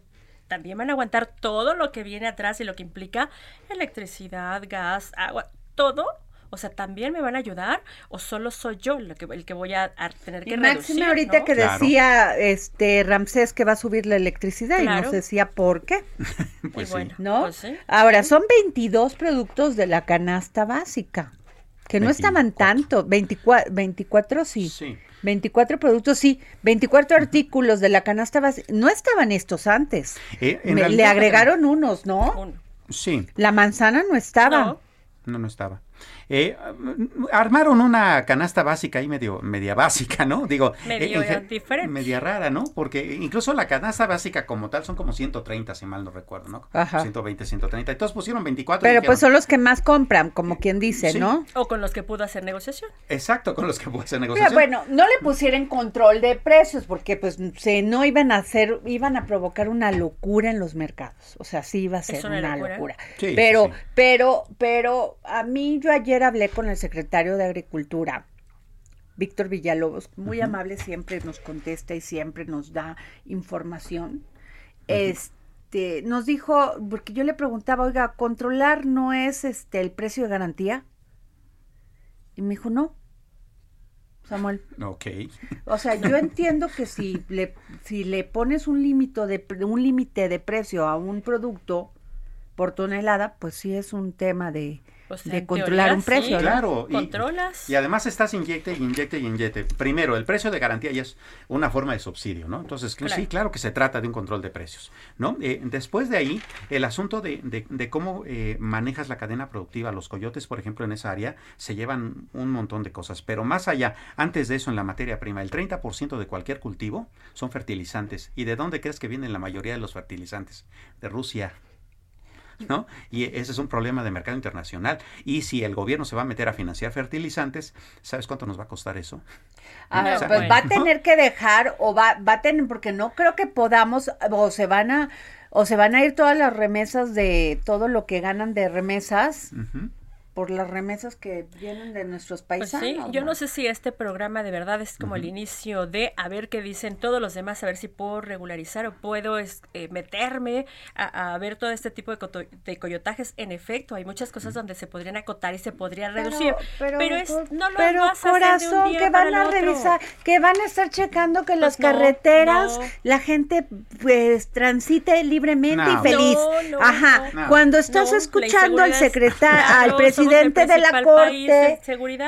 también van a aguantar todo lo que viene atrás y lo que implica electricidad, gas, agua, todo. O sea, ¿también me van a ayudar o solo soy yo el que, el que voy a, tener que reducir? ahorita que decía este Ramsés que va a subir la electricidad y nos decía por qué. pues bueno, ¿no? Pues Ahora, son 22 productos de la canasta básica, que no estaban tanto, 24, 24 sí. Sí. 24 productos, sí, 24 artículos de la canasta básica. No estaban estos antes. Eh, le agregaron unos, ¿no? Sí. La manzana no estaba. No, no estaba. Eh, armaron una canasta básica ahí medio, media básica, ¿no? Digo, medio eh, diferente. Media rara, ¿no? Porque incluso la canasta básica como tal son como 130, si mal no recuerdo, ¿no? Ajá. 120, 130. Entonces pusieron 24. Pero pues son los que más compran, como quien dice, ¿no? O con los que pudo hacer negociación. Exacto, con los que pudo hacer negociación. Pero bueno, no le pusieron control de precios porque pues se no iban a hacer, iban a provocar una locura en los mercados. O sea, sí iba a ser una, locura. pero, pero, pero a mí yo ayer hablé con el secretario de Agricultura. Víctor Villalobos, muy amable, siempre nos contesta y siempre nos da información. Este, nos dijo, porque yo le preguntaba, oiga, controlar no es este el precio de garantía. Y me dijo, no, Samuel. Ok. O sea, yo entiendo que si le, si le pones un límite de, un límite de precio a un producto por tonelada, pues sí es un tema de, pues, de controlar un precio. Claro, y, controlas. Y además estás inyecte y inyecte y inyecte. Primero, el precio de garantía ya es una forma de subsidio, ¿no? Entonces, sí, claro que se trata de un control de precios, ¿no? Eh, después de ahí, el asunto de, de, cómo eh, manejas la cadena productiva, los coyotes, por ejemplo, en esa área, se llevan un montón de cosas. Pero más allá, antes de eso, en la materia prima, el 30% de cualquier cultivo son fertilizantes. ¿Y de dónde crees que vienen la mayoría de los fertilizantes? De Rusia. ¿No? Y ese es un problema de mercado internacional. Y si el gobierno se va a meter a financiar fertilizantes, ¿sabes cuánto nos va a costar eso? pues va a tener que dejar o va, va a tener, porque no creo que podamos, o se van a, o se van a ir todas las remesas de todo lo que ganan de remesas por las remesas que vienen de nuestros países. Pues sí, yo no sé si este programa de verdad es como el inicio de a ver qué dicen todos los demás, a ver si puedo regularizar o puedo eh, meterme a, ver todo este tipo de, de, coyotajes. En efecto, hay muchas cosas donde se podrían acotar y se podría reducir, pero, es, no lo pero vas a corazón, hacer de que van a revisar, que van a estar checando que las pues carreteras la gente pues transite libremente y feliz. Ajá, cuando estás escuchando al secretario, al presidente presidente de la corte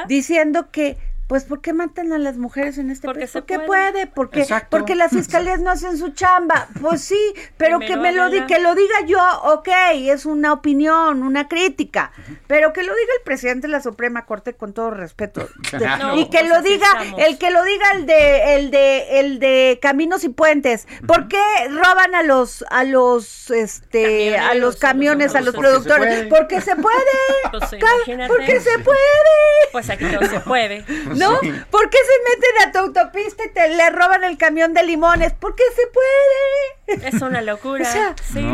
diciendo que pues ¿por qué matan a las mujeres en este país? Porque puede, porque porque las fiscalías no hacen su chamba. Pues sí, pero que me lo diga, que lo diga yo, ok, es una opinión, una crítica, pero que lo diga el presidente de la Suprema Corte con todo respeto. y que lo diga, el que lo diga el de el de el de Caminos y Puentes. ¿Por qué roban a los a los este a los camiones, a los, productores? Porque se puede. Pues porque se puede. Pues aquí no se puede. ¿No? ¿Por qué se meten a tu autopista y te le roban el camión de limones? Porque se puede. Es una locura. O sea, sí,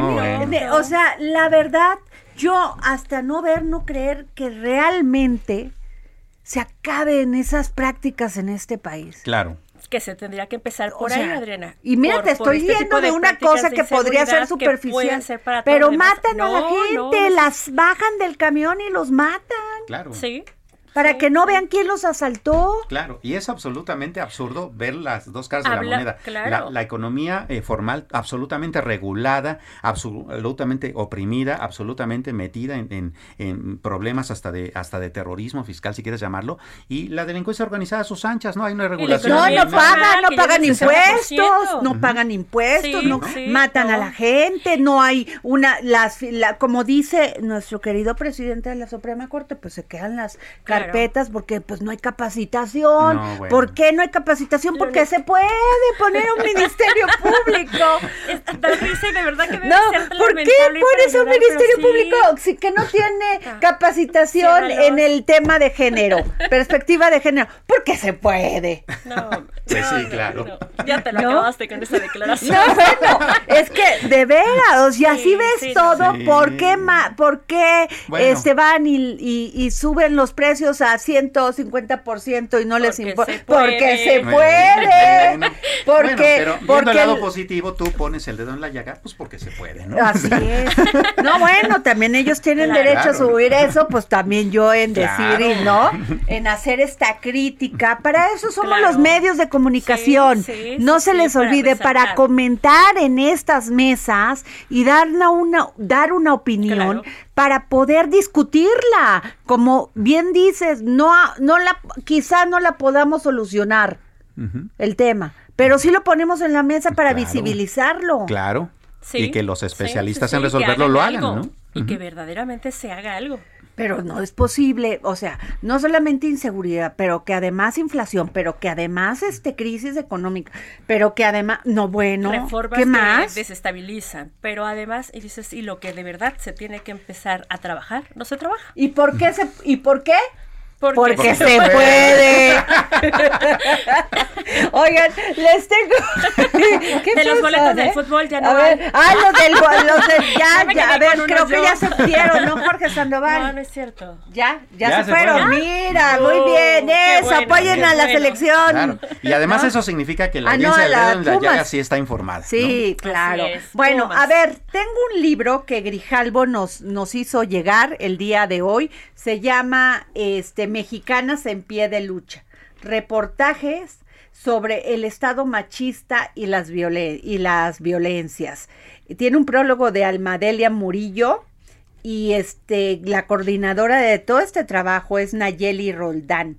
o sea, la verdad, yo hasta no ver, no creer que realmente se acaben esas prácticas en este país. Claro que se tendría que empezar por ahí, Adriana. Y mira, te estoy viendo este de, una cosa que podría ser superficial, pero matan a la gente, las bajan del camión y los matan. Claro. Sí. Para que no vean quién los asaltó. Claro, y es absolutamente absurdo ver las dos caras de la moneda. La, economía eh, formal absolutamente regulada, absolutamente oprimida, absolutamente metida en, problemas hasta de hasta de terrorismo fiscal, si quieres llamarlo, y la delincuencia organizada a sus anchas, ¿no? Hay una regulación. No, no pagan, no pagan impuestos, no pagan impuestos, no matan a la gente, no hay una, las, como dice nuestro querido presidente de la Suprema Corte, pues se quedan las carpetas porque pues no hay capacitación. ¿Por qué no hay capacitación? Porque se puede poner un ministerio público. de verdad que no, ¿por qué pones un ministerio público si que no tiene ah. capacitación en el tema de género, perspectiva de género? Porque se puede. No, pues sí, claro. Ya te lo acabaste con esa declaración. No, bueno, es que de veras, y así ves todo, ¿por qué, por qué este, van y, y suben los precios a 150% y no les importa. Porque se puede. Porque, porque el lado positivo, tú pones el dedo en la llaga, pues porque se puede, ¿no? Así es. No, bueno, también ellos tienen derecho a subir eso, pues también yo en decir y no, en hacer esta crítica. Para eso somos los medios de comunicación. no se les olvide, para, comentar en estas mesas y dar una, dar una opinión para poder discutirla. Como bien dices, no, no la, quizá no la podamos solucionar el tema, pero sí lo ponemos en la mesa para visibilizarlo. Claro. y que los especialistas en resolverlo lo hagan, ¿no? Y que verdaderamente se haga algo. Pero no es posible, o sea, no solamente inseguridad, pero que además inflación, pero que además este crisis económica, pero que además, no bueno, Reformas ¿qué que más? desestabilizan, pero además, y dices, y lo que de verdad se tiene que empezar a trabajar, no se trabaja. ¿Y por qué se, y por qué? Porque, Porque se puede. Oigan, les tengo. ¿Qué De los boletos del eh? fútbol ya no A ver, hay. ah, los del. Los del ya, Ya a ver, creo que yo. ya se fueron, ¿no, Jorge Sandoval? No, no es cierto. Ya, ya, Ya se, se fueron. fueron. Mira, Oh, muy bien, qué eso, bueno, apoyen a la bueno. selección. Claro. Y además ¿No? eso significa que la Ah, audiencia a del la llaga sí está informada. Sí, claro. es, Bueno, Pumas. a ver, tengo un libro que Grijalbo nos, nos hizo llegar el día de hoy. Se llama este, Mexicanas en pie de lucha. Reportajes sobre el estado machista y las, violen- y las violencias. Tiene un prólogo de Almadelia Murillo y este, la coordinadora de todo este trabajo es Nayeli Roldán.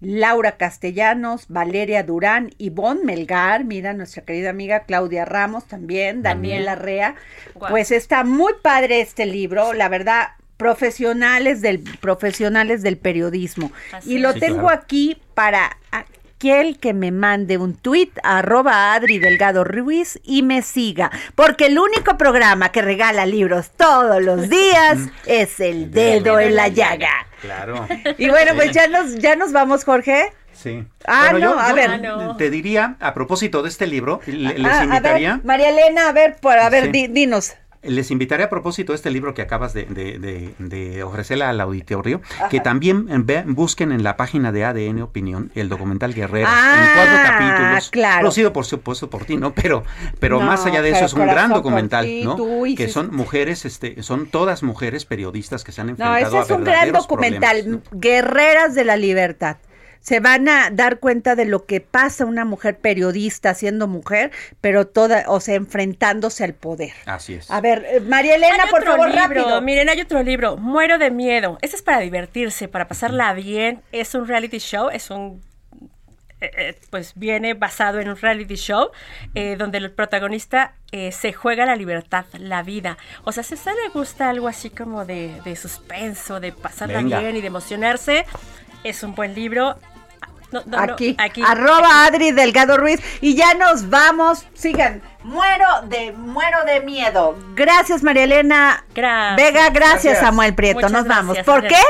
Laura Castellanos, Valeria Durán, Ivonne Melgar, mira nuestra querida amiga Claudia Ramos también, Daniela Rea. Guau. Pues está muy padre este libro, la verdad, profesionales del profesionales del periodismo. Así y lo. Sí, tengo claro. aquí para aquel que me mande un tuit arroba Adri Delgado Ruiz y me siga, porque el único programa que regala libros todos los días es el dedo en la llaga. Claro. Y bueno, pues ya nos, ya nos vamos, Jorge. Sí. Ah, Bueno, no, a ver. Ah, no. te diría, a propósito de este libro, le- les Ah, a invitaría... ver, María Elena, a ver, por, a ver, Sí. di- dinos. Les invitaré a propósito este libro que acabas de, de, de, de ofrecerle al auditorio, que también eh, ve- busquen en la página de ADN Opinión el documental Guerreras Ah, en cuatro capítulos, claro. producido por supuesto por ti, ¿no? Pero, pero No, más allá de eso es un gran documental, ti, ¿no? tú Que son mujeres, este, son todas mujeres periodistas que se han No, enfrentado ese es a un gran documental, ¿no? Guerreras de la Libertad. Se van a dar cuenta de lo que pasa una mujer periodista siendo mujer, pero toda, o sea, enfrentándose al poder. Así es. A ver, eh, María Elena, por otro favor, libro, rápido. Miren, hay otro libro, Muero de Miedo. Este es para divertirse, para pasarla bien. Es un reality show, es un eh, eh, pues viene basado en un reality show eh, donde el protagonista eh, se juega la libertad, la vida. O sea, si a usted le gusta algo así como de, de suspenso, de pasarla Venga. bien y de emocionarse, es un buen libro. No, no, no, aquí, aquí, arroba Adri Delgado Ruiz y ya nos vamos. Sigan, muero de muero de miedo. Gracias María Elena Gracias. Vega, gracias, Gracias. Samuel Prieto. Muchas nos vamos. ¿Por qué?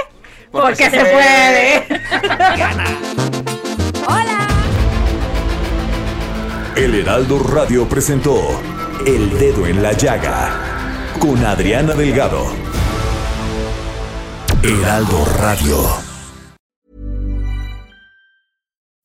Porque Porque, se se puede. Hola. El Heraldo Radio presentó El Dedo en la Llaga con Adriana Delgado. Heraldo Radio.